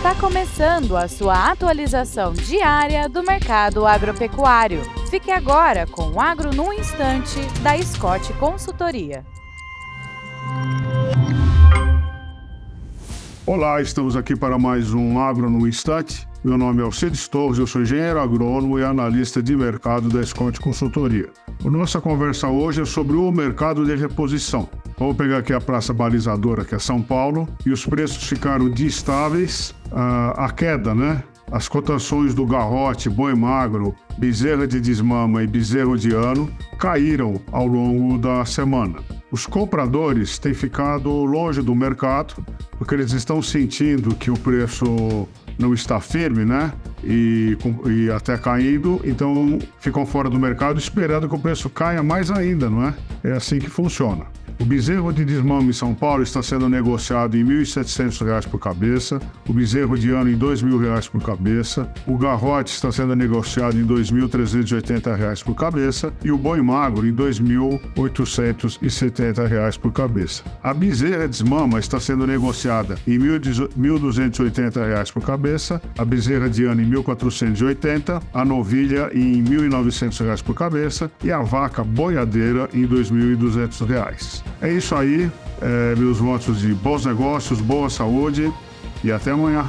Está começando a sua atualização diária do mercado agropecuário. Fique agora com o Agro no Instante, da Scott Consultoria. Olá, estamos aqui para mais um Agro no Instante. Meu nome é Alcides Torres, eu sou engenheiro agrônomo e analista de mercado da Scott Consultoria. A nossa conversa hoje é sobre o mercado de reposição. Vamos pegar aqui a praça balizadora, que é São Paulo, e os preços ficaram estáveis. Uh, a queda, né? As cotações do garrote, boi magro, bezerra de desmama e bezerro de ano caíram ao longo da semana. Os compradores têm ficado longe do mercado porque eles estão sentindo que o preço não está firme, né? E, e, até caindo, então ficam fora do mercado esperando que o preço caia mais ainda, não é? É assim que funciona. O bezerro de desmame em São Paulo está sendo negociado em R$ 1.700 por cabeça, o bezerro de ano em R$ 2.000 por cabeça, o garrote está sendo negociado em R$ 2.380 por cabeça e o boi magro em R$ 2.870 por cabeça. A bezerra desmama está sendo negociada em R$ 1.280 por cabeça, a bezerra de ano em 1.480, a novilha em R$ 1.900 por cabeça e a vaca boiadeira em R$ 2.200. É isso aí, é, meus votos de bons negócios, boa saúde e até amanhã.